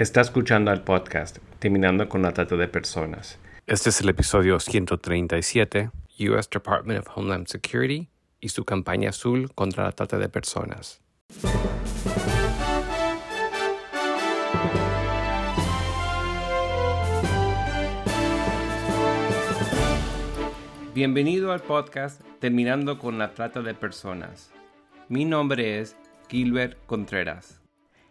Está escuchando al podcast Terminando con la Trata de Personas. Este es el episodio 137, US Department of Homeland Security y su campaña azul contra la trata de personas. Bienvenido al podcast Terminando con la Trata de Personas. Mi nombre es Gilbert Contreras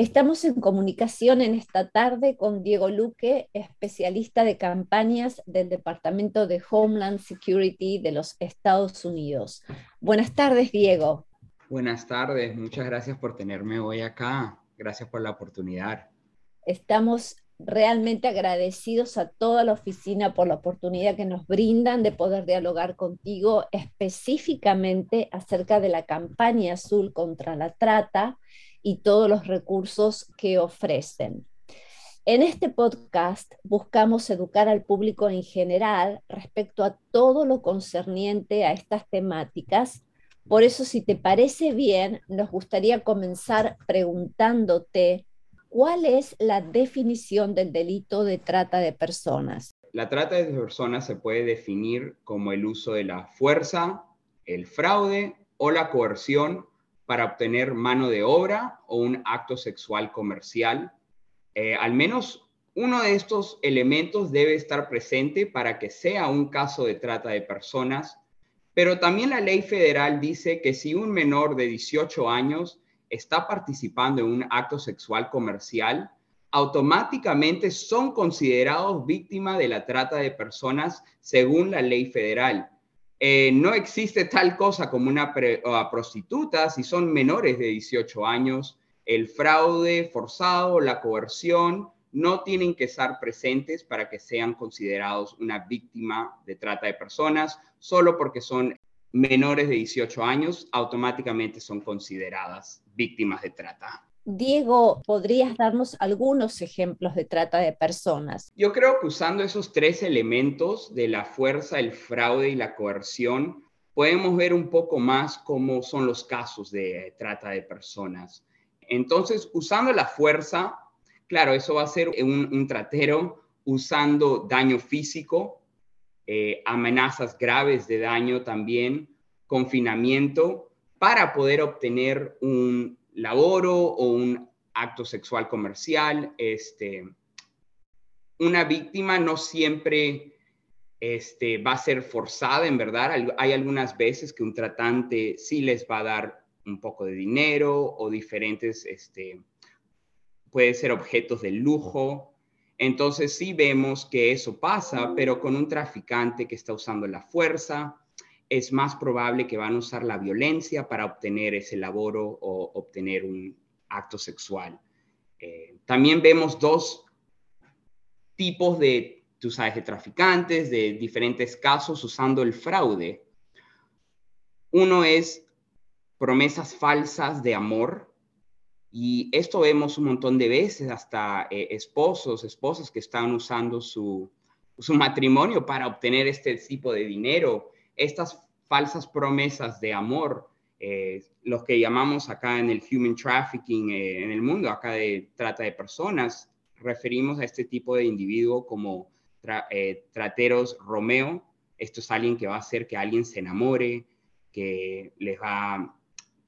Estamos en comunicación en esta tarde con Diego Luque, especialista de campañas del Departamento de Homeland Security de los Estados Unidos. Buenas tardes, Diego. Buenas tardes, muchas gracias por tenerme hoy acá. Gracias por la oportunidad. Estamos realmente agradecidos a toda la oficina por la oportunidad que nos brindan de poder dialogar contigo específicamente acerca de la campaña azul contra la trata y todos los recursos que ofrecen. En este podcast buscamos educar al público en general respecto a todo lo concerniente a estas temáticas. Por eso, si te parece bien, nos gustaría comenzar preguntándote cuál es la definición del delito de trata de personas. La trata de personas se puede definir como el uso de la fuerza, el fraude o la coerción para obtener mano de obra o un acto sexual comercial. Eh, al menos uno de estos elementos debe estar presente para que sea un caso de trata de personas, pero también la ley federal dice que si un menor de 18 años está participando en un acto sexual comercial, automáticamente son considerados víctimas de la trata de personas según la ley federal. Eh, no existe tal cosa como una prostituta si son menores de 18 años. El fraude forzado, la coerción, no tienen que estar presentes para que sean considerados una víctima de trata de personas. Solo porque son menores de 18 años, automáticamente son consideradas víctimas de trata. Diego, ¿podrías darnos algunos ejemplos de trata de personas? Yo creo que usando esos tres elementos de la fuerza, el fraude y la coerción, podemos ver un poco más cómo son los casos de trata de personas. Entonces, usando la fuerza, claro, eso va a ser un, tratero usando daño físico, eh, amenazas graves de daño también, confinamiento, para poder obtener un, laboro o un acto sexual comercial. Este, una víctima no siempre este, va a ser forzada, en verdad. Hay algunas veces que un tratante sí les va a dar un poco de dinero o diferentes, este, puede ser objetos de lujo. Entonces sí vemos que eso pasa, pero con un traficante que está usando la fuerza, es más probable que van a usar la violencia para obtener ese laboro o obtener un acto sexual. Eh, también vemos dos tipos de, tú sabes, de traficantes, de diferentes casos usando el fraude. Uno es promesas falsas de amor, y esto vemos un montón de veces, hasta eh, esposos, esposas que están usando su, su matrimonio para obtener este tipo de dinero estas falsas promesas de amor, eh, los que llamamos acá en el human trafficking, eh, en el mundo acá de trata de personas, referimos a este tipo de individuo como eh, trateros Romeo. Esto es alguien que va a hacer que alguien se enamore, que les va,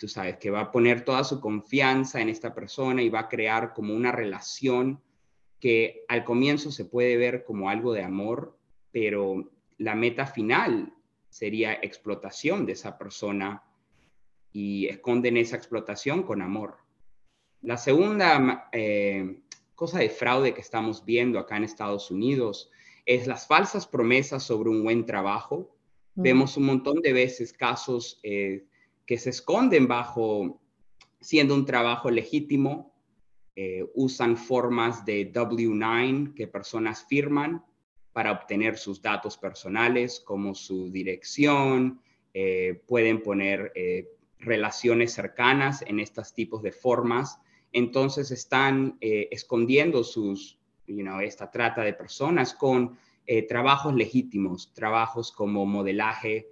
tú sabes, que va a poner toda su confianza en esta persona y va a crear como una relación que al comienzo se puede ver como algo de amor, pero la meta final sería explotación de esa persona y esconden esa explotación con amor. La segunda eh, cosa de fraude que estamos viendo acá en Estados Unidos es las falsas promesas sobre un buen trabajo. Mm. Vemos un montón de veces casos eh, que se esconden bajo siendo un trabajo legítimo, eh, usan formas de W9 que personas firman para obtener sus datos personales como su dirección eh, pueden poner eh, relaciones cercanas en estos tipos de formas. Entonces están escondiendo sus, esta trata de personas con trabajos legítimos, trabajos como modelaje,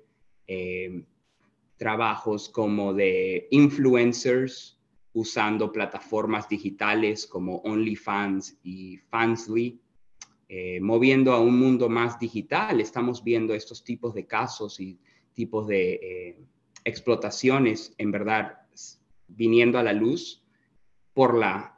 trabajos como de influencers, usando plataformas digitales como OnlyFans y Fansly, eh, moviendo a un mundo más digital. Estamos viendo estos tipos de casos y tipos de eh, explotaciones, en verdad, viniendo a la luz por las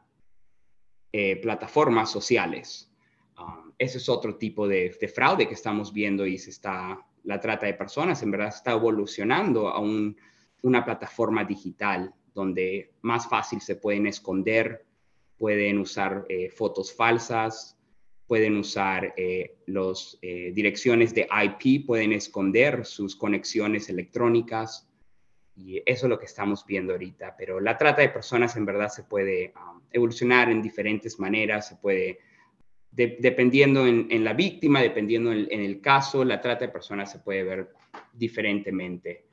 eh, plataformas sociales. Um, ese es otro tipo de, fraude que estamos viendo y se está, la trata de personas, en verdad, está evolucionando a una plataforma digital donde más fácil se pueden esconder, pueden usar eh, fotos falsas, pueden usar eh, las eh, direcciones de IP, pueden esconder sus conexiones electrónicas. Y eso es lo que estamos viendo ahorita. Pero la trata de personas en verdad se puede um, evolucionar en diferentes maneras, se puede, dependiendo en, la víctima, dependiendo en el caso, la trata de personas se puede ver diferentemente.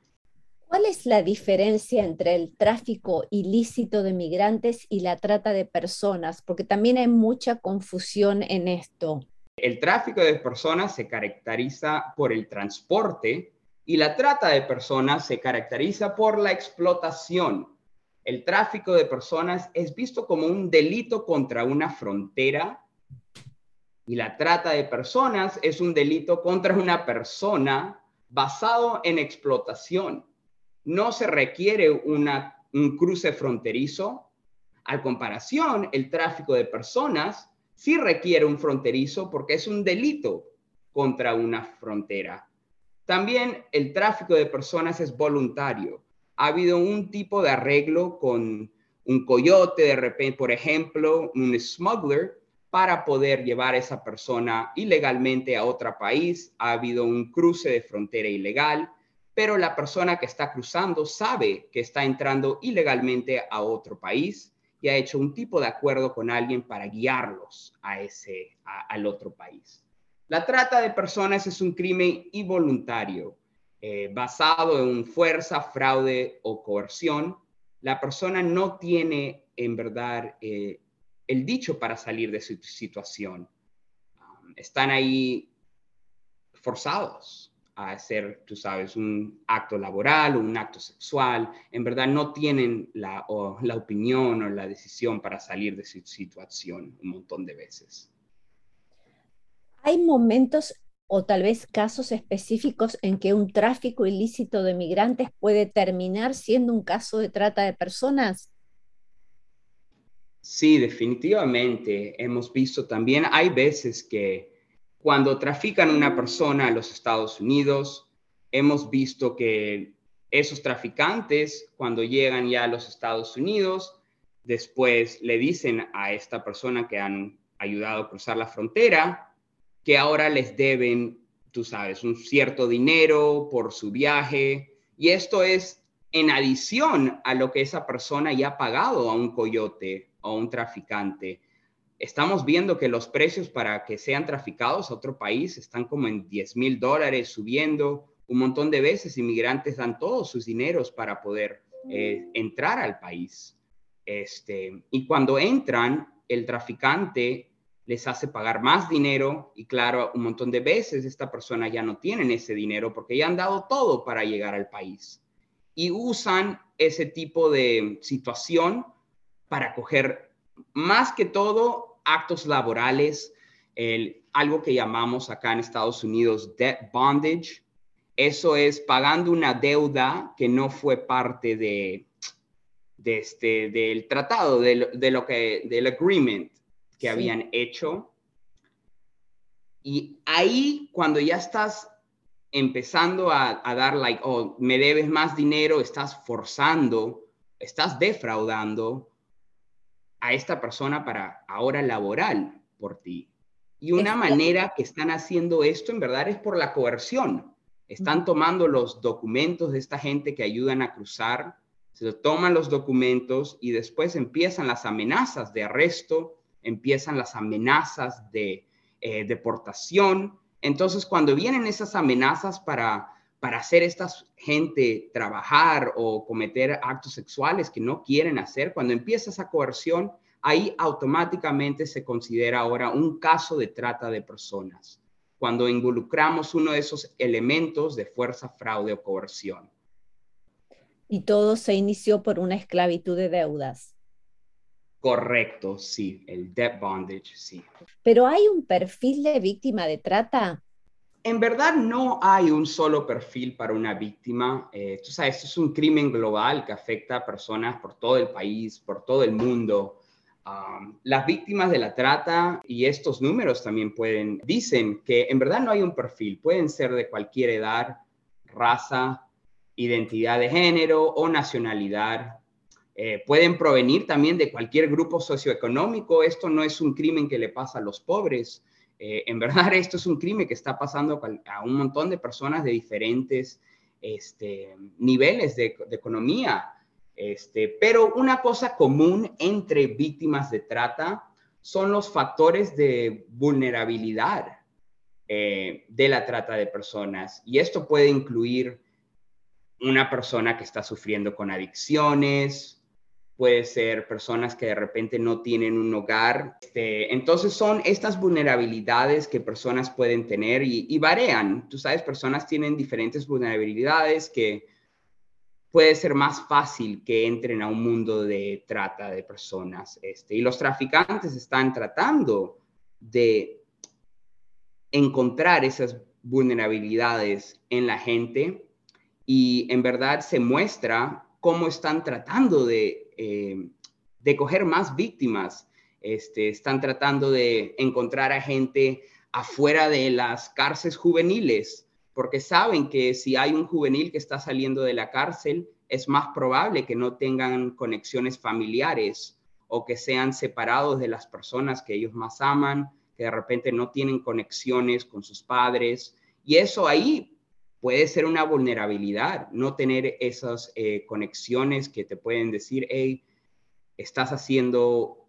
¿Cuál es la diferencia entre el tráfico ilícito de migrantes y la trata de personas? Porque también hay mucha confusión en esto. El tráfico de personas se caracteriza por el transporte y la trata de personas se caracteriza por la explotación. El tráfico de personas es visto como un delito contra una frontera y la trata de personas es un delito contra una persona basado en explotación no se requiere un cruce fronterizo. Al comparación, el tráfico de personas sí requiere un fronterizo porque es un delito contra una frontera. También el tráfico de personas es voluntario. Ha habido un tipo de arreglo con un coyote, de repente, por ejemplo, un smuggler, para poder llevar a esa persona ilegalmente a otro país. Ha habido un cruce de frontera ilegal pero la persona que está cruzando sabe que está entrando ilegalmente a otro país y ha hecho un tipo de acuerdo con alguien para guiarlos a ese, al otro país. La trata de personas es un crimen involuntario, eh, basado en fuerza, fraude o coerción. La persona no tiene en verdad eh, el dicho para salir de su situación. Um, están ahí forzados a hacer, tú sabes, un acto laboral o un acto sexual, en verdad no tienen la, la opinión o la decisión para salir de su situación un montón de veces. ¿Hay momentos o tal vez casos específicos en que un tráfico ilícito de migrantes puede terminar siendo un caso de trata de personas? Sí, definitivamente. Hemos visto también, hay veces que cuando trafican una persona a los Estados Unidos, hemos visto que esos traficantes, cuando llegan ya a los Estados Unidos, después le dicen a esta persona que han ayudado a cruzar la frontera que ahora les deben, tú sabes, un cierto dinero por su viaje. Y esto es en adición a lo que esa persona ya ha pagado a un coyote o un traficante estamos viendo que los precios para que sean traficados a otro país están como en 10 mil dólares, subiendo un montón de veces. Inmigrantes dan todos sus dineros para poder eh, entrar al país. Este, y cuando entran, el traficante les hace pagar más dinero y claro, un montón de veces esta persona ya no tienen ese dinero porque ya han dado todo para llegar al país. Y usan ese tipo de situación para coger más que todo actos laborales, el, algo que llamamos acá en Estados Unidos debt bondage. Eso es pagando una deuda que no fue parte de, de este, del tratado, de lo, que, del agreement que habían hecho. Y ahí, cuando ya estás empezando a, a, dar, like, oh, me debes más dinero, estás forzando, estás defraudando, a esta persona para ahora laboral por ti. Y una manera que están haciendo esto en verdad es por la coerción. Están tomando los documentos de esta gente que ayudan a cruzar, se toman los documentos y después empiezan las amenazas de arresto, empiezan las amenazas de eh, deportación. Entonces, cuando vienen esas amenazas para, para hacer esta gente trabajar o cometer actos sexuales que no quieren hacer, cuando empieza esa coerción, ahí automáticamente se considera ahora un caso de trata de personas, cuando involucramos uno de esos elementos de fuerza, fraude o coerción. Y todo se inició por una esclavitud de deudas. Correcto, sí, el debt bondage, sí. Pero hay un perfil de víctima de trata. En verdad no hay un solo perfil para una víctima. Eh, tú sabes, esto es un crimen global que afecta a personas por todo el país, por todo el mundo. Las víctimas de la trata y estos números también pueden, dicen que en verdad no hay un perfil, pueden ser de cualquier edad, raza, identidad de género o nacionalidad, eh, pueden provenir también de cualquier grupo socioeconómico. Esto no es un crimen que le pasa a los pobres. Eh, en verdad, esto es un crimen que está pasando a un montón de personas de diferentes este, niveles de, economía. Este, pero una cosa común entre víctimas de trata son los factores de vulnerabilidad eh, de la trata de personas. Y esto puede incluir una persona que está sufriendo con adicciones, puede ser personas que de repente no tienen un hogar. Este, entonces son estas vulnerabilidades que personas pueden tener y, y, varían. Tú sabes, personas tienen diferentes vulnerabilidades que puede ser más fácil que entren a un mundo de trata de personas. Este, y los traficantes están tratando de encontrar esas vulnerabilidades en la gente y en verdad se muestra cómo están tratando de eh, de coger más víctimas. Este, están tratando de encontrar a gente afuera de las cárceles juveniles, porque saben que si hay un juvenil que está saliendo de la cárcel, es más probable que no tengan conexiones familiares o que sean separados de las personas que ellos más aman, que de repente no tienen conexiones con sus padres. Y eso ahí puede ser una vulnerabilidad, no tener esas eh, conexiones que te pueden decir, hey, estás haciendo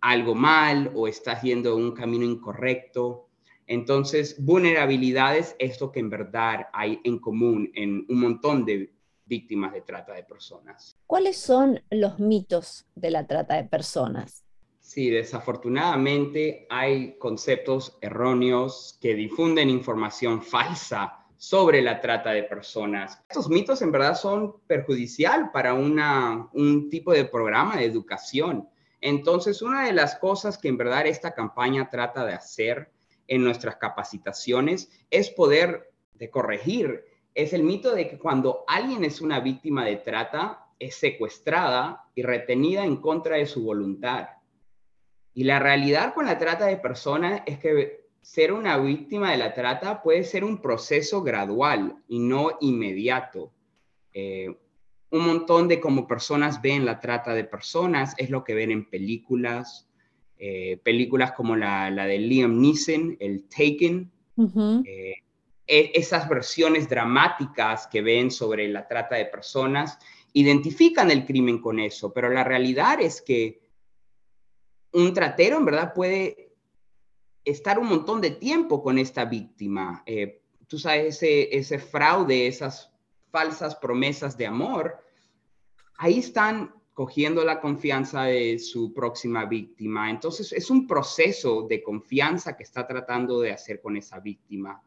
algo mal o estás yendo un camino incorrecto. Entonces, vulnerabilidades es lo que en verdad hay en común en un montón de víctimas de trata de personas. ¿Cuáles son los mitos de la trata de personas? Sí, desafortunadamente hay conceptos erróneos que difunden información falsa sobre la trata de personas. Estos mitos en verdad son perjudicial para una, un tipo de programa de educación. Entonces, una de las cosas que en verdad esta campaña trata de hacer en nuestras capacitaciones es poder de corregir. Es el mito de que cuando alguien es una víctima de trata, es secuestrada y retenida en contra de su voluntad. Y la realidad con la trata de personas es que ser una víctima de la trata puede ser un proceso gradual y no inmediato. Eh, un montón de como personas ven la trata de personas es lo que ven en películas, eh, películas como la, de Liam Neeson, el Taken, eh, e, esas versiones dramáticas que ven sobre la trata de personas identifican el crimen con eso, pero la realidad es que un tratero en verdad puede estar un montón de tiempo con esta víctima. Eh, tú sabes, ese, ese fraude, esas falsas promesas de amor, ahí están cogiendo la confianza de su próxima víctima. Entonces es un proceso de confianza que está tratando de hacer con esa víctima.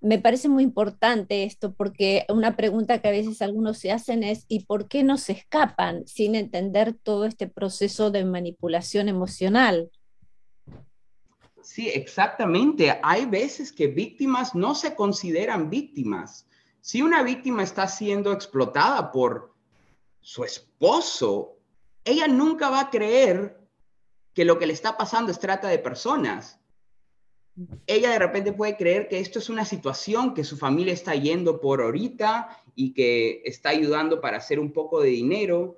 Me parece muy importante esto porque una pregunta que a veces algunos se hacen es ¿y por qué no se escapan sin entender todo este proceso de manipulación emocional? Sí, exactamente. Hay veces que víctimas no se consideran víctimas. Si una víctima está siendo explotada por su esposo, ella nunca va a creer que lo que le está pasando es trata de personas. Ella de repente puede creer que esto es una situación que su familia está yendo por ahorita y que está ayudando para hacer un poco de dinero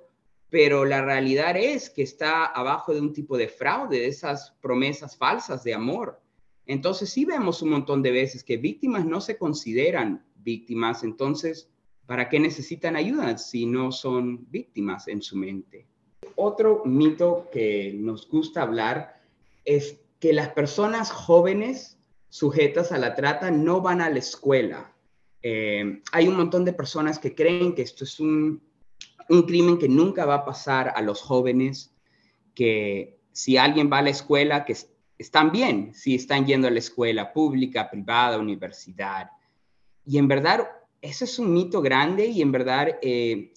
pero la realidad es que está abajo de un tipo de fraude, de esas promesas falsas de amor. Entonces sí vemos un montón de veces que víctimas no se consideran víctimas, entonces, ¿para qué necesitan ayuda si no son víctimas en su mente? Otro mito que nos gusta hablar es que las personas jóvenes sujetas a la trata no van a la escuela. Eh, hay un montón de personas que creen que esto es un, un crimen que nunca va a pasar a los jóvenes, que si alguien va a la escuela, que están bien, si están yendo a la escuela pública, privada, universidad. Y en verdad, eso es un mito grande y en verdad eh,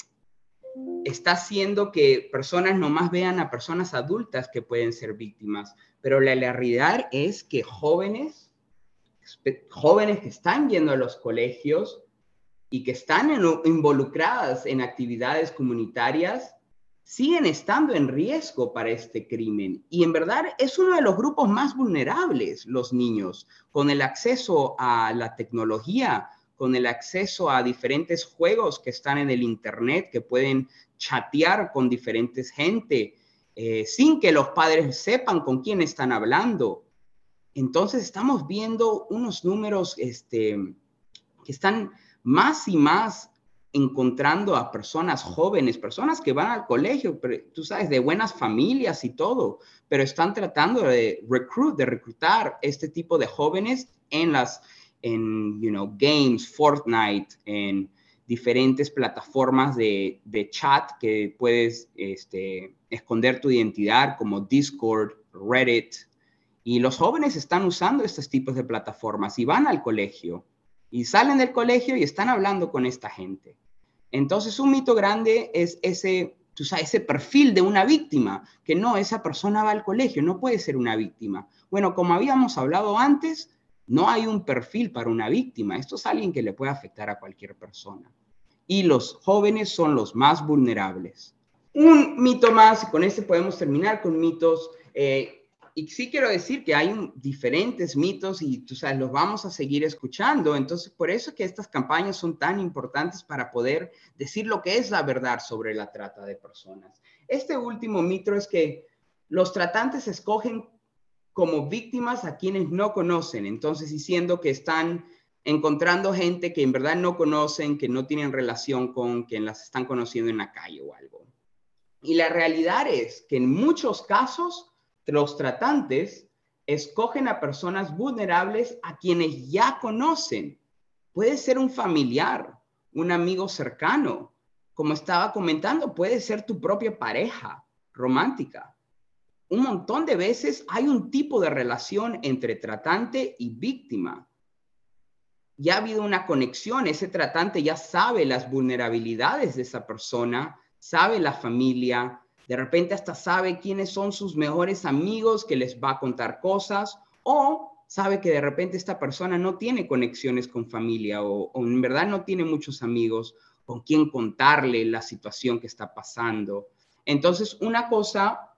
está haciendo que personas nomás vean a personas adultas que pueden ser víctimas. Pero la realidad es que jóvenes, jóvenes que están yendo a los colegios y que están involucradas en actividades comunitarias, siguen estando en riesgo para este crimen. Y en verdad es uno de los grupos más vulnerables, los niños, con el acceso a la tecnología, con el acceso a diferentes juegos que están en el Internet, que pueden chatear con diferentes gente, eh, sin que los padres sepan con quién están hablando. Entonces estamos viendo unos números este, que están más y más encontrando a personas jóvenes, personas que van al colegio, tú sabes, de buenas familias y todo, pero están tratando de recruit, de reclutar este tipo de jóvenes en las, en, you know, games, Fortnite, en diferentes plataformas de, de chat que puedes este, esconder tu identidad como Discord, Reddit, y los jóvenes están usando estos tipos de plataformas y van al colegio y salen del colegio y están hablando con esta gente. Entonces, un mito grande es ese, tú sabes, ese perfil de una víctima, que no, esa persona va al colegio, no puede ser una víctima. Bueno, como habíamos hablado antes, no hay un perfil para una víctima. Esto es alguien que le puede afectar a cualquier persona. Y los jóvenes son los más vulnerables. Un mito más, y con este podemos terminar con mitos. Eh, y sí quiero decir que hay diferentes mitos y tú sabes, los vamos a seguir escuchando. Entonces, por eso que estas campañas son tan importantes para poder decir lo que es la verdad sobre la trata de personas. Este último mito es que los tratantes escogen como víctimas a quienes no conocen, entonces diciendo que están encontrando gente que en verdad no conocen, que no tienen relación con quien las están conociendo en la calle o algo. Y la realidad es que en muchos casos los tratantes escogen a personas vulnerables a quienes ya conocen. Puede ser un familiar, un amigo cercano. Como estaba comentando, puede ser tu propia pareja romántica. Un montón de veces hay un tipo de relación entre tratante y víctima. Ya ha habido una conexión, ese tratante ya sabe las vulnerabilidades de esa persona, sabe la familia, de repente hasta sabe quiénes son sus mejores amigos que les va a contar cosas o sabe que de repente esta persona no tiene conexiones con familia o, en verdad no tiene muchos amigos con quien contarle la situación que está pasando. Entonces, una cosa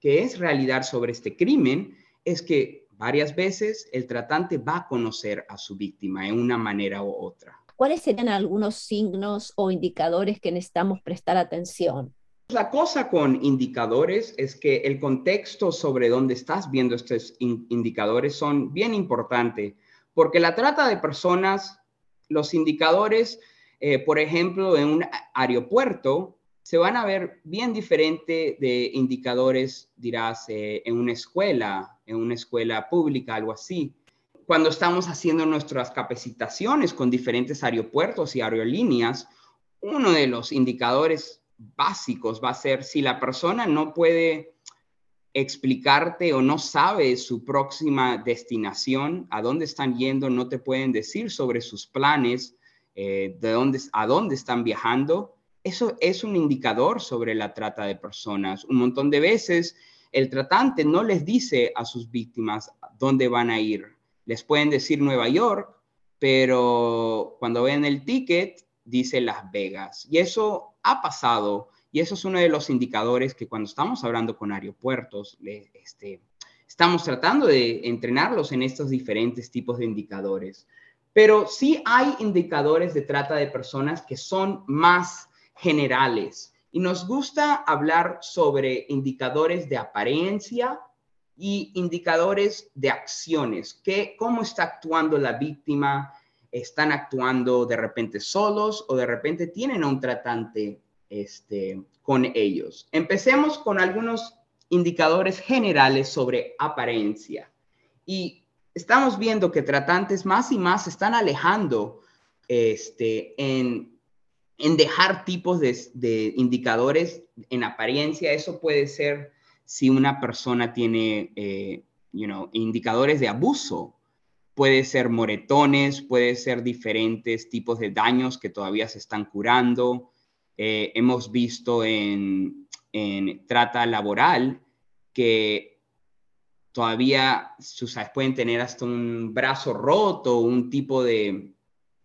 que es realidad sobre este crimen es que varias veces el tratante va a conocer a su víctima en una manera u otra. ¿Cuáles serían algunos signos o indicadores que necesitamos prestar atención? La cosa con indicadores es que el contexto sobre dónde estás viendo estos indicadores son bien importantes, porque la trata de personas, los indicadores, eh, por ejemplo, en un aeropuerto, se van a ver bien diferente de indicadores, dirás, eh, en una escuela, en una escuela pública, algo así. Cuando estamos haciendo nuestras capacitaciones con diferentes aeropuertos y aerolíneas, uno de los indicadores básicos va a ser si la persona no puede explicarte o no sabe su próxima destinación, a dónde están yendo, no te pueden decir sobre sus planes, eh, de dónde, a dónde están viajando, eso es un indicador sobre la trata de personas. Un montón de veces el tratante no les dice a sus víctimas dónde van a ir. Les pueden decir Nueva York, pero cuando ven el ticket dice Las Vegas. Y eso ha pasado y eso es uno de los indicadores que cuando estamos hablando con aeropuertos, este, estamos tratando de entrenarlos en estos diferentes tipos de indicadores. Pero sí hay indicadores de trata de personas que son más generales y nos gusta hablar sobre indicadores de apariencia y indicadores de acciones, que cómo está actuando la víctima, están actuando de repente solos o de repente tienen a un tratante este, con ellos. Empecemos con algunos indicadores generales sobre apariencia. Y estamos viendo que tratantes más y más se están alejando este, en, en dejar tipos de, indicadores en apariencia. Eso puede ser si una persona tiene, eh, you know, indicadores de abuso. Puede ser moretones, puede ser diferentes tipos de daños que todavía se están curando. Eh, hemos visto en, en trata laboral que todavía, pueden tener hasta un brazo roto, un tipo de,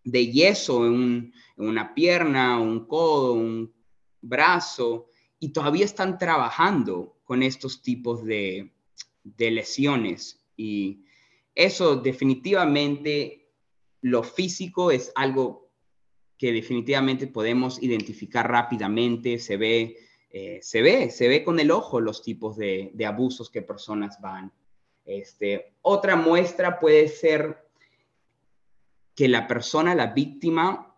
yeso en, una pierna, un codo, un brazo, y todavía están trabajando con estos tipos de, de lesiones. Y eso definitivamente, lo físico es algo que definitivamente podemos identificar rápidamente, se ve eh, se ve, se ve con el ojo los tipos de, abusos que personas van. Este, otra muestra puede ser que la persona, la víctima,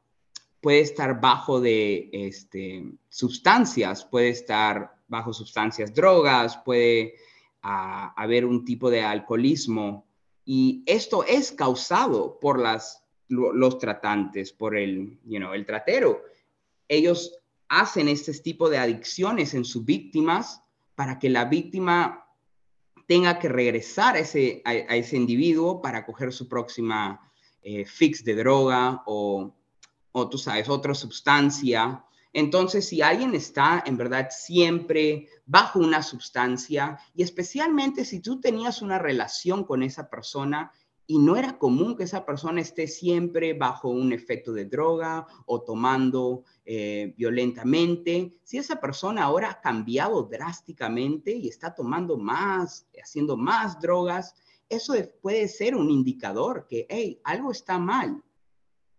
puede estar bajo de este, sustancias, puede estar bajo sustancias, drogas, puede ah, haber un tipo de alcoholismo. Y esto es causado por los tratantes, por el, you el tratero. Ellos hacen este tipo de adicciones en sus víctimas para que la víctima tenga que regresar a ese, a, ese individuo para coger su próxima eh, fix de droga o, o, tú sabes, otra sustancia. Entonces, si alguien está en verdad siempre bajo una sustancia y especialmente si tú tenías una relación con esa persona y no era común que esa persona esté siempre bajo un efecto de droga o tomando eh, violentamente. Si esa persona ahora ha cambiado drásticamente y está tomando más, haciendo más drogas, eso puede ser un indicador que, hey, algo está mal.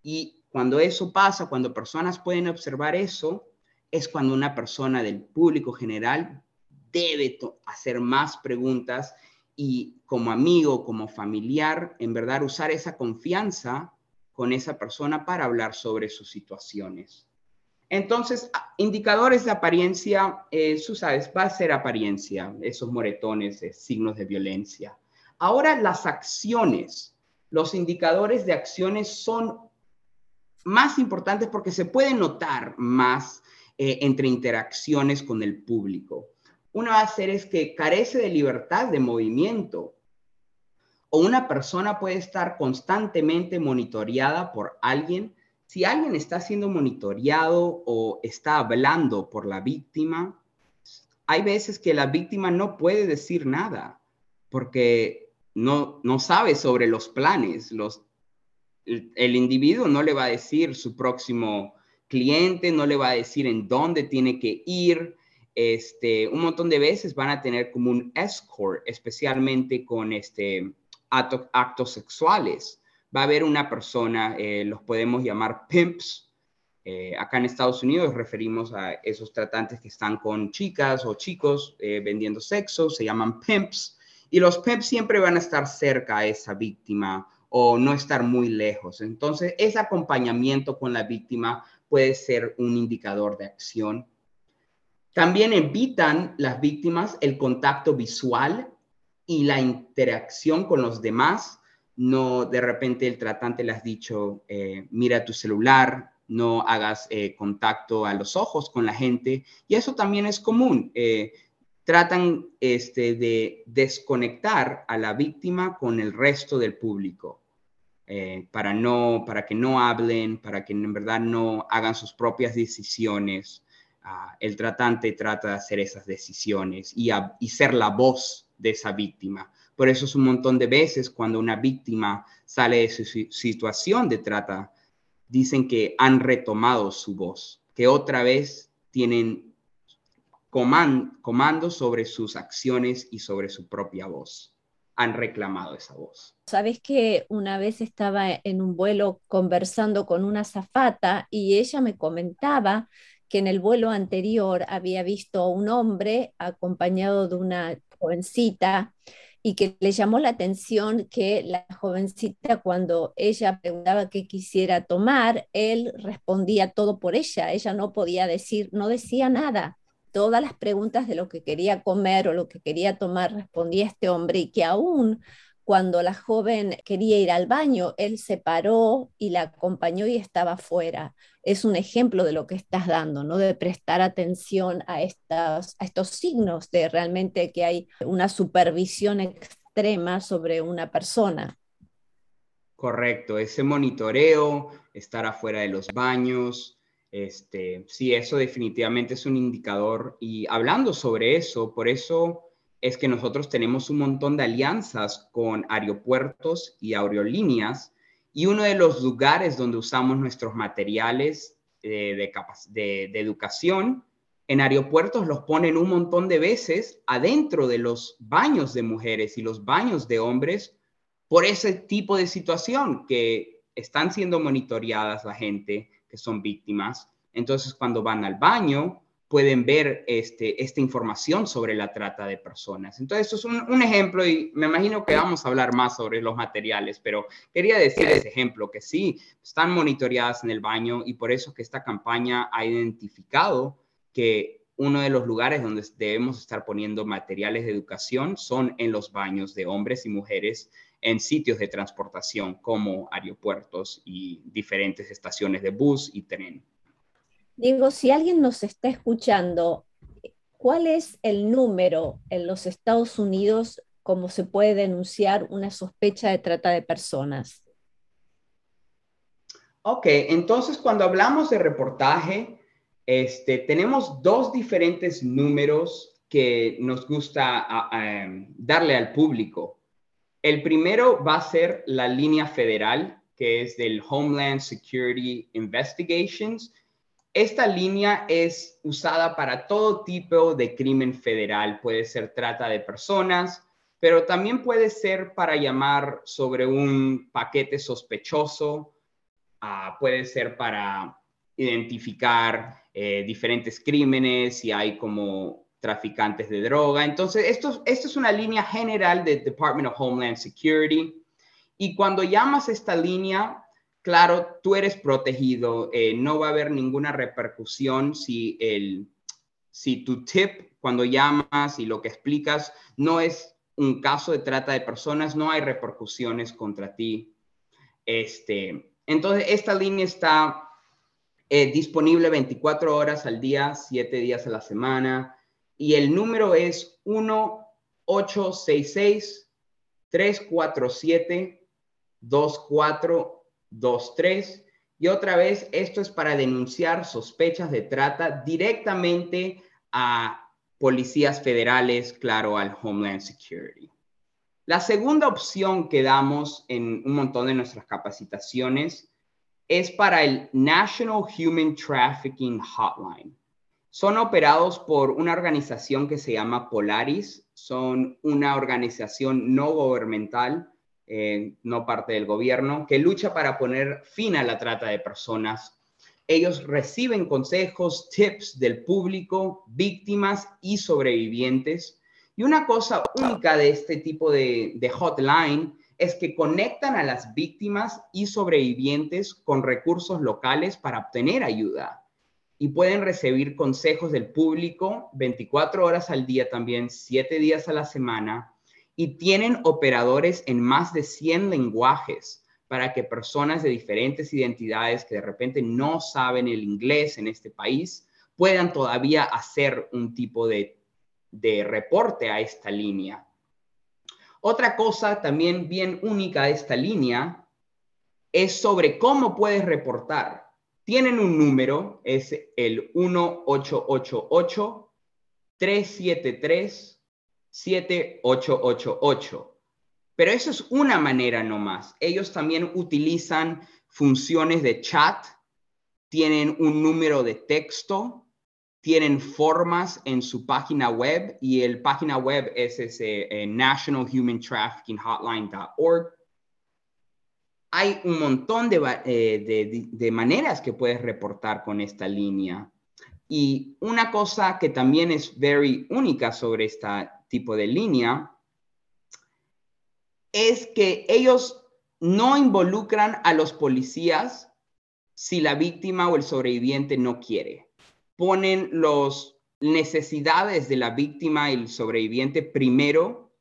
Y cuando eso pasa, cuando personas pueden observar eso, es cuando una persona del público general debe hacer más preguntas y como amigo, como familiar, en verdad usar esa confianza con esa persona para hablar sobre sus situaciones. Entonces, indicadores de apariencia, eh, sabes, va a ser apariencia, esos moretones, signos de violencia. Ahora, las acciones, los indicadores de acciones son más importantes porque se puede notar más eh, entre interacciones con el público una va a ser es que carece de libertad de movimiento. O una persona puede estar constantemente monitoreada por alguien. Si alguien está siendo monitoreado o está hablando por la víctima, hay veces que la víctima no puede decir nada porque no, no sabe sobre los planes. Los, el, individuo no le va a decir su próximo cliente, no le va a decir en dónde tiene que ir, este, un montón de veces van a tener como un escort, especialmente con este, actos sexuales. Va a haber una persona, eh, los podemos llamar pimps. Eh, acá en Estados Unidos referimos a esos tratantes que están con chicas o chicos eh, vendiendo sexo, se llaman pimps. Y los pimps siempre van a estar cerca a esa víctima o no estar muy lejos. Entonces, ese acompañamiento con la víctima puede ser un indicador de acción también evitan las víctimas el contacto visual y la interacción con los demás. No de repente el tratante le has dicho, eh, mira tu celular, no hagas eh, contacto a los ojos con la gente. Y eso también es común. Eh, tratan este, de desconectar a la víctima con el resto del público. Para, no, para que no hablen, para que en verdad no hagan sus propias decisiones el tratante trata de hacer esas decisiones y, ser la voz de esa víctima. Por eso es un montón de veces cuando una víctima sale de su situación de trata, dicen que han retomado su voz, que otra vez tienen comando sobre sus acciones y sobre su propia voz. Han reclamado esa voz. Sabes que una vez estaba en un vuelo conversando con una zafata y ella me comentaba que en el vuelo anterior había visto a un hombre acompañado de una jovencita y que le llamó la atención que la jovencita cuando ella preguntaba qué quisiera tomar, él respondía todo por ella, ella no podía decir, no decía nada. Todas las preguntas de lo que quería comer o lo que quería tomar respondía este hombre y que aún cuando la joven quería ir al baño, él se paró y la acompañó y estaba fuera. Es un ejemplo de lo que estás dando, ¿no? De prestar atención a, estas, a estos signos de realmente que hay una supervisión extrema sobre una persona. Correcto, ese monitoreo, estar afuera de los baños, este, sí, eso definitivamente es un indicador. Y hablando sobre eso, por eso es que nosotros tenemos un montón de alianzas con aeropuertos y aerolíneas y uno de los lugares donde usamos nuestros materiales eh, de, de, educación en aeropuertos los ponen un montón de veces adentro de los baños de mujeres y los baños de hombres por ese tipo de situación que están siendo monitoreadas la gente que son víctimas. Entonces, cuando van al baño, pueden ver este, esta información sobre la trata de personas. Entonces, esto es un, ejemplo y me imagino que vamos a hablar más sobre los materiales, pero quería decir ese ejemplo, que sí, están monitoreadas en el baño y por eso que esta campaña ha identificado que uno de los lugares donde debemos estar poniendo materiales de educación son en los baños de hombres y mujeres en sitios de transportación como aeropuertos y diferentes estaciones de bus y tren. Digo, si alguien nos está escuchando, ¿cuál es el número en los Estados Unidos como se puede denunciar una sospecha de trata de personas? Ok, entonces cuando hablamos de reportaje, este, tenemos dos diferentes números que nos gusta em, darle al público. El primero va a ser la línea federal, que es del Homeland Security Investigations, esta línea es usada para todo tipo de crimen federal. Puede ser trata de personas, pero también puede ser para llamar sobre un paquete sospechoso. Ah, puede ser para identificar eh, diferentes crímenes, si hay como traficantes de droga. Entonces, esto, esto es una línea general del Department of Homeland Security. Y cuando llamas esta línea, claro, tú eres protegido, eh, no va a haber ninguna repercusión si, el, si tu tip cuando llamas y lo que explicas no es un caso de trata de personas, no hay repercusiones contra ti. Este, entonces, esta línea está eh, disponible 24 horas al día, 7 días a la semana, y el número es 1-866 347 24 2.3. Y otra vez, esto es para denunciar sospechas de trata directamente a policías federales, claro, al Homeland Security. La segunda opción que damos en un montón de nuestras capacitaciones es para el National Human Trafficking Hotline. Son operados por una organización que se llama Polaris. Son una organización no gubernamental eh, no parte del gobierno, que lucha para poner fin a la trata de personas. Ellos reciben consejos, tips del público, víctimas y sobrevivientes. Y una cosa única de este tipo de, de hotline es que conectan a las víctimas y sobrevivientes con recursos locales para obtener ayuda y pueden recibir consejos del público 24 horas al día también, 7 días a la semana y tienen operadores en más de 100 lenguajes para que personas de diferentes identidades que de repente no saben el inglés en este país puedan todavía hacer un tipo de, de reporte a esta línea. Otra cosa también bien única de esta línea es sobre cómo puedes reportar. Tienen un número, es el 1888 373 7888. Pero eso es una manera nomás. Ellos también utilizan funciones de chat, tienen un número de texto, tienen formas en su página web y el página web es ese eh, nationalhumantraffickinghotline.org. Hay un montón de, eh, de maneras que puedes reportar con esta línea. Y una cosa que también es very única sobre esta tipo de línea, es que ellos no involucran a los policías si la víctima o el sobreviviente no quiere. Ponen las necesidades de la víctima y el sobreviviente primero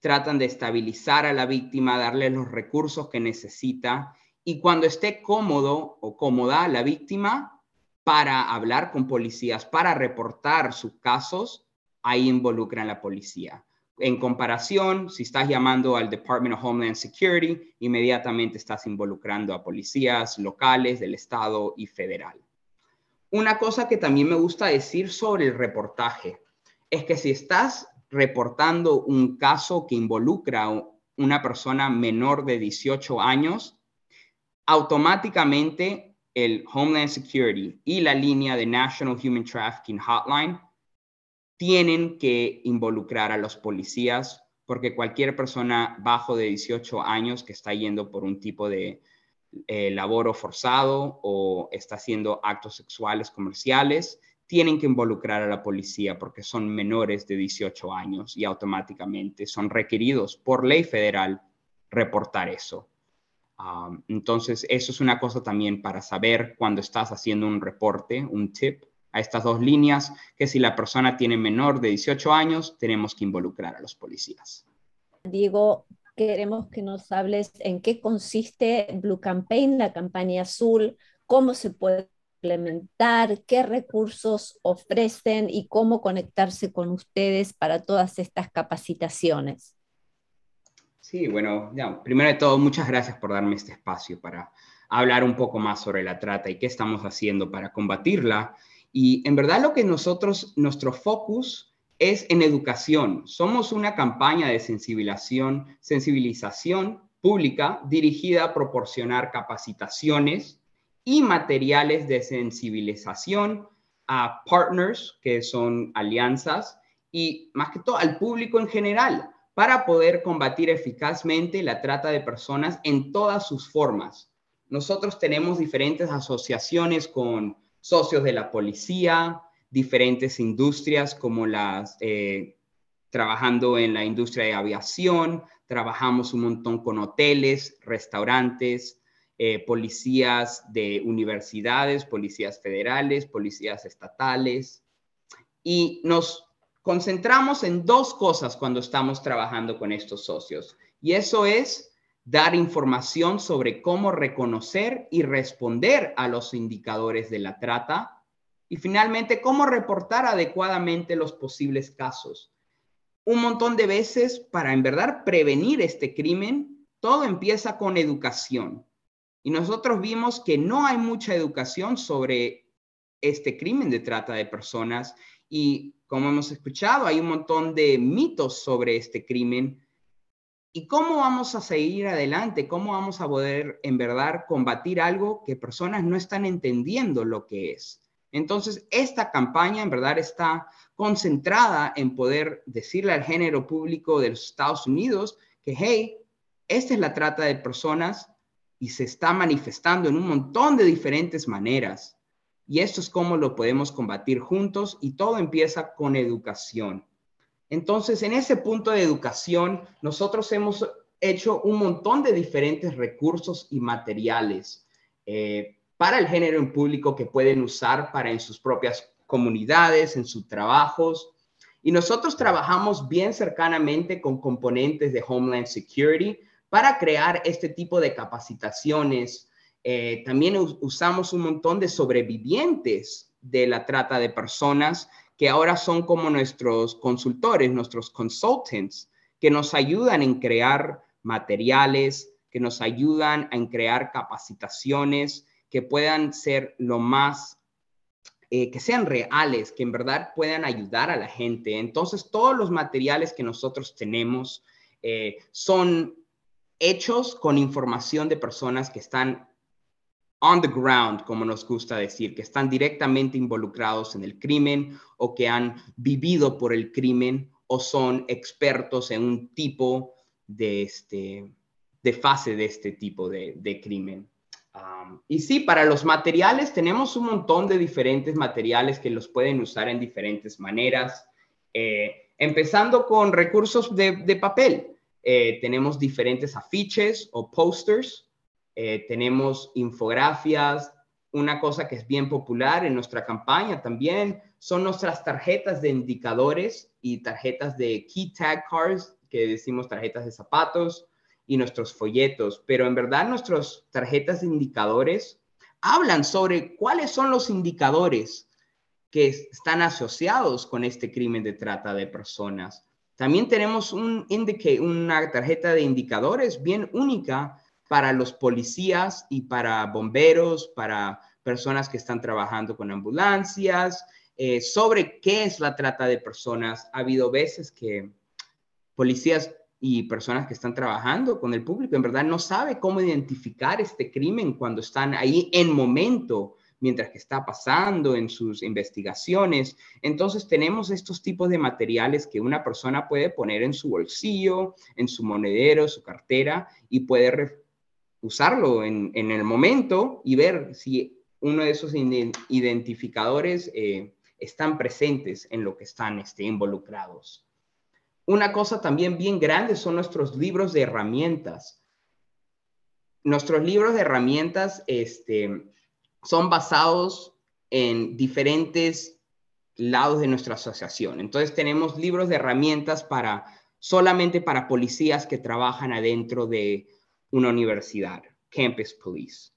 tratan de estabilizar a la víctima, darle los recursos que necesita y cuando esté cómodo o cómoda la víctima para hablar con policías, para reportar sus casos, ahí involucran a la policía. En comparación, si estás llamando al Department of Homeland Security, inmediatamente estás involucrando a policías locales del estado y federal. Una cosa que también me gusta decir sobre el reportaje es que si estás reportando un caso que involucra a una persona menor de 18 años, automáticamente el Homeland Security y la línea de National Human Trafficking Hotline tienen que involucrar a los policías porque cualquier persona bajo de 18 años que está yendo por un tipo de eh, laboro forzado o está haciendo actos sexuales comerciales, tienen que involucrar a la policía porque son menores de 18 años y automáticamente son requeridos por ley federal reportar eso. Um, entonces, eso es una cosa también para saber cuando estás haciendo un reporte, un tip, a estas dos líneas, que si la persona tiene menor de 18 años, tenemos que involucrar a los policías. Diego, queremos que nos hables en qué consiste Blue Campaign, la campaña azul, cómo se puede implementar, qué recursos ofrecen y cómo conectarse con ustedes para todas estas capacitaciones. Sí, bueno, primero de todo, muchas gracias por darme este espacio para hablar un poco más sobre la trata y qué estamos haciendo para combatirla y en verdad lo que nosotros, nuestro focus es en educación. Somos una campaña de sensibilización, sensibilización pública dirigida a proporcionar capacitaciones y materiales de sensibilización a partners, que son alianzas, y más que todo al público en general, para poder combatir eficazmente la trata de personas en todas sus formas. Nosotros tenemos diferentes asociaciones con socios de la policía, diferentes industrias como las, eh, trabajando en la industria de aviación, trabajamos un montón con hoteles, restaurantes, eh, policías de universidades, policías federales, policías estatales. Y nos concentramos en dos cosas cuando estamos trabajando con estos socios. Y eso es dar información sobre cómo reconocer y responder a los indicadores de la trata y finalmente cómo reportar adecuadamente los posibles casos. Un montón de veces para en verdad prevenir este crimen, todo empieza con educación. Y nosotros vimos que no hay mucha educación sobre este crimen de trata de personas y como hemos escuchado, hay un montón de mitos sobre este crimen ¿Y cómo vamos a seguir adelante? ¿Cómo vamos a poder en verdad combatir algo que personas no están entendiendo lo que es? Entonces, esta campaña en verdad está concentrada en poder decirle al género público de los Estados Unidos que, hey, esta es la trata de personas y se está manifestando en un montón de diferentes maneras. Y esto es cómo lo podemos combatir juntos y todo empieza con educación. Entonces, en ese punto de educación, nosotros hemos hecho un montón de diferentes recursos y materiales eh, para el género en público que pueden usar para en sus propias comunidades, en sus trabajos. Y nosotros trabajamos bien cercanamente con componentes de Homeland Security para crear este tipo de capacitaciones. Eh, también usamos un montón de sobrevivientes de la trata de personas que ahora son como nuestros consultores, nuestros consultants, que nos ayudan en crear materiales, que nos ayudan en crear capacitaciones que puedan ser lo más, eh, que sean reales, que en verdad puedan ayudar a la gente. Entonces, todos los materiales que nosotros tenemos eh, son hechos con información de personas que están on the ground, como nos gusta decir, que están directamente involucrados en el crimen o que han vivido por el crimen o son expertos en un tipo de, este, de fase de este tipo de, crimen. Y sí, para los materiales tenemos un montón de diferentes materiales que los pueden usar en diferentes maneras, eh, empezando con recursos de, papel. Eh, tenemos diferentes afiches o posters. Eh, tenemos infografías, una cosa que es bien popular en nuestra campaña también son nuestras tarjetas de indicadores y tarjetas de key tag cards que decimos tarjetas de zapatos y nuestros folletos, pero en verdad nuestras tarjetas de indicadores hablan sobre cuáles son los indicadores que están asociados con este crimen de trata de personas. También tenemos un una tarjeta de indicadores bien única para los policías y para bomberos, para personas que están trabajando con ambulancias, eh, sobre qué es la trata de personas. Ha habido veces que policías y personas que están trabajando con el público en verdad no sabe cómo identificar este crimen cuando están ahí en momento mientras que está pasando en sus investigaciones. Entonces tenemos estos tipos de materiales que una persona puede poner en su bolsillo, en su monedero, su cartera y puede usarlo en, el momento y ver si uno de esos identificadores eh, están presentes en lo que están este, involucrados. Una cosa también bien grande son nuestros libros de herramientas. Nuestros libros de herramientas este, son basados en diferentes lados de nuestra asociación. Entonces tenemos libros de herramientas para solamente para policías que trabajan adentro de una universidad, Campus Police.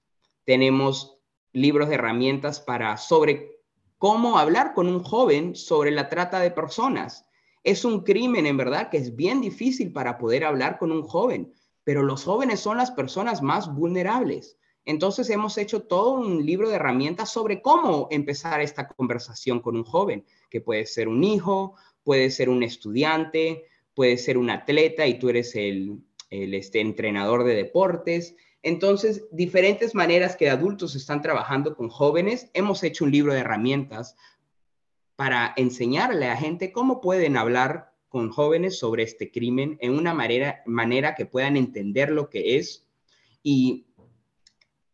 Tenemos libros de herramientas para sobre cómo hablar con un joven sobre la trata de personas. Es un crimen, en verdad, que es bien difícil para poder hablar con un joven, pero los jóvenes son las personas más vulnerables. Entonces hemos hecho todo un libro de herramientas sobre cómo empezar esta conversación con un joven, que puede ser un hijo, puede ser un estudiante, puede ser un atleta y tú eres el, este, entrenador de deportes. Entonces, diferentes maneras que adultos están trabajando con jóvenes. Hemos hecho un libro de herramientas para enseñarle a gente cómo pueden hablar con jóvenes sobre este crimen en una manera, manera que puedan entender lo que es y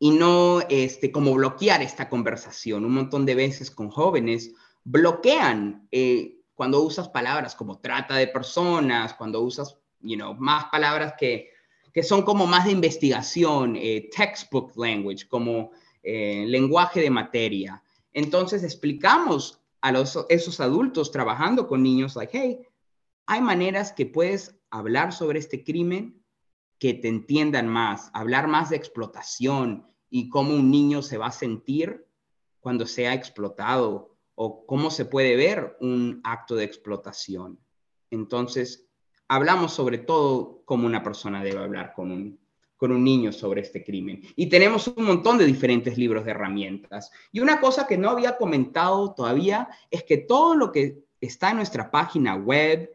y no este, como bloquear esta conversación. Un montón de veces con jóvenes bloquean eh, cuando usas palabras como trata de personas, cuando usas you know, más palabras que, que son como más de investigación, eh, textbook language, como eh, lenguaje de materia. Entonces explicamos a los, esos adultos trabajando con niños, like, hey, hay maneras que puedes hablar sobre este crimen que te entiendan más, hablar más de explotación, y cómo un niño se va a sentir cuando sea explotado o cómo se puede ver un acto de explotación. Entonces, hablamos sobre todo cómo una persona debe hablar con un, con un niño sobre este crimen. Y tenemos un montón de diferentes libros de herramientas. Y una cosa que no había comentado todavía es que todo lo que está en nuestra página web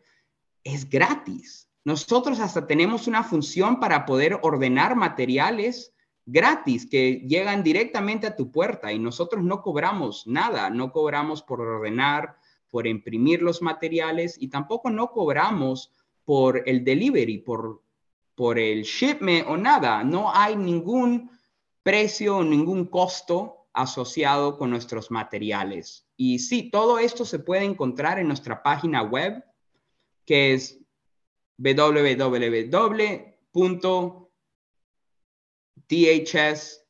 es gratis. Nosotros hasta tenemos una función para poder ordenar materiales gratis que llegan directamente a tu puerta y nosotros no cobramos nada, no cobramos por ordenar, por imprimir los materiales y tampoco no cobramos por el delivery, por, por el shipment o nada. No hay ningún precio o ningún costo asociado con nuestros materiales. Y sí, todo esto se puede encontrar en nuestra página web, que es www DHS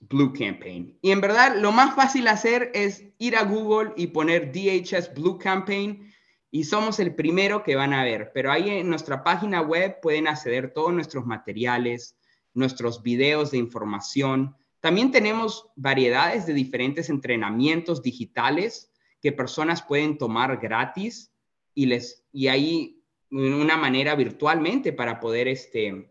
Blue Campaign. Y en verdad, lo más fácil hacer es ir a Google y poner DHS Blue Campaign y somos el primero que van a ver. Pero ahí en nuestra página web pueden acceder todos nuestros materiales, nuestros videos de información. También tenemos variedades de diferentes entrenamientos digitales que personas pueden tomar gratis y les y ahí una manera virtualmente para poder este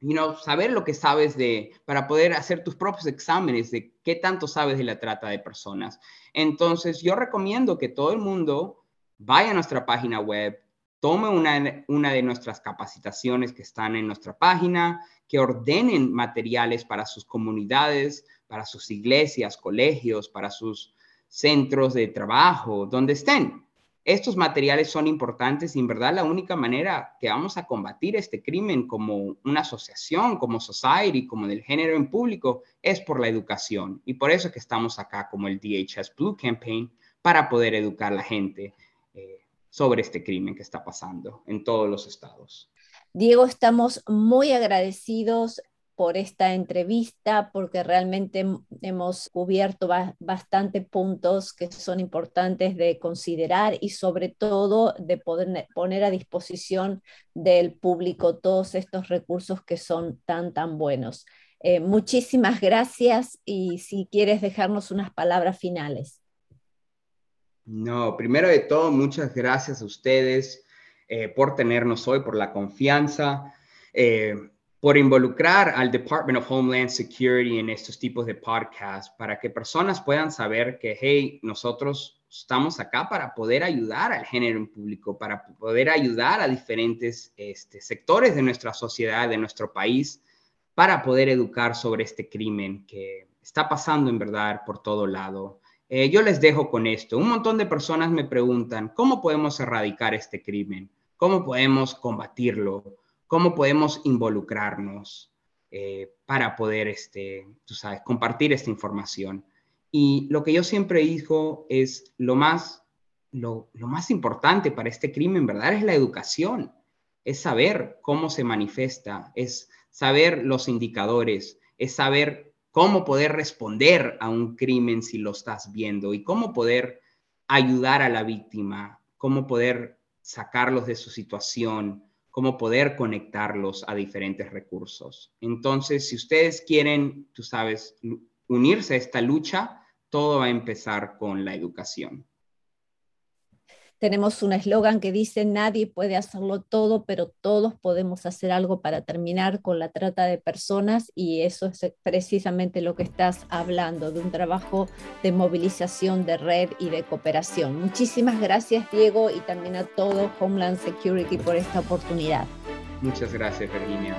you saber lo que sabes de, para poder hacer tus propios exámenes de qué tanto sabes de la trata de personas. Entonces, yo recomiendo que todo el mundo vaya a nuestra página web, tome una, una de nuestras capacitaciones que están en nuestra página, que ordenen materiales para sus comunidades, para sus iglesias, colegios, para sus centros de trabajo, donde estén estos materiales son importantes y en verdad la única manera que vamos a combatir este crimen como una asociación, como society, como del género en público, es por la educación. Y por eso es que estamos acá como el DHS Blue Campaign para poder educar a la gente sobre este crimen que está pasando en todos los estados. Diego, estamos muy agradecidos por esta entrevista, porque realmente hemos cubierto bastante puntos que son importantes de considerar y sobre todo de poder poner a disposición del público todos estos recursos que son tan, tan buenos. Eh, muchísimas gracias y si quieres dejarnos unas palabras finales. No, primero de todo, muchas gracias a ustedes eh, por tenernos hoy, por la confianza. Eh, por involucrar al Department of Homeland Security en estos tipos de podcasts para que personas puedan saber que, hey, nosotros estamos acá para poder ayudar al género en público, para poder ayudar a diferentes este, sectores de nuestra sociedad, de nuestro país, para poder educar sobre este crimen que está pasando en verdad por todo lado. Eh, yo les dejo con esto. Un montón de personas me preguntan, ¿cómo podemos erradicar este crimen? ¿Cómo podemos combatirlo? cómo podemos involucrarnos eh, para poder, este, tú sabes, compartir esta información. Y lo que yo siempre digo es lo más, lo, lo más importante para este crimen, ¿verdad? Es la educación, es saber cómo se manifiesta, es saber los indicadores, es saber cómo poder responder a un crimen si lo estás viendo y cómo poder ayudar a la víctima, cómo poder sacarlos de su situación, cómo poder conectarlos a diferentes recursos. Entonces, si ustedes quieren, tú sabes, unirse a esta lucha, todo va a empezar con la educación. Tenemos un eslogan que dice, nadie puede hacerlo todo, pero todos podemos hacer algo para terminar con la trata de personas y eso es precisamente lo que estás hablando, de un trabajo de movilización de red y de cooperación. Muchísimas gracias, Diego, y también a todo Homeland Security por esta oportunidad. Muchas gracias, Virginia.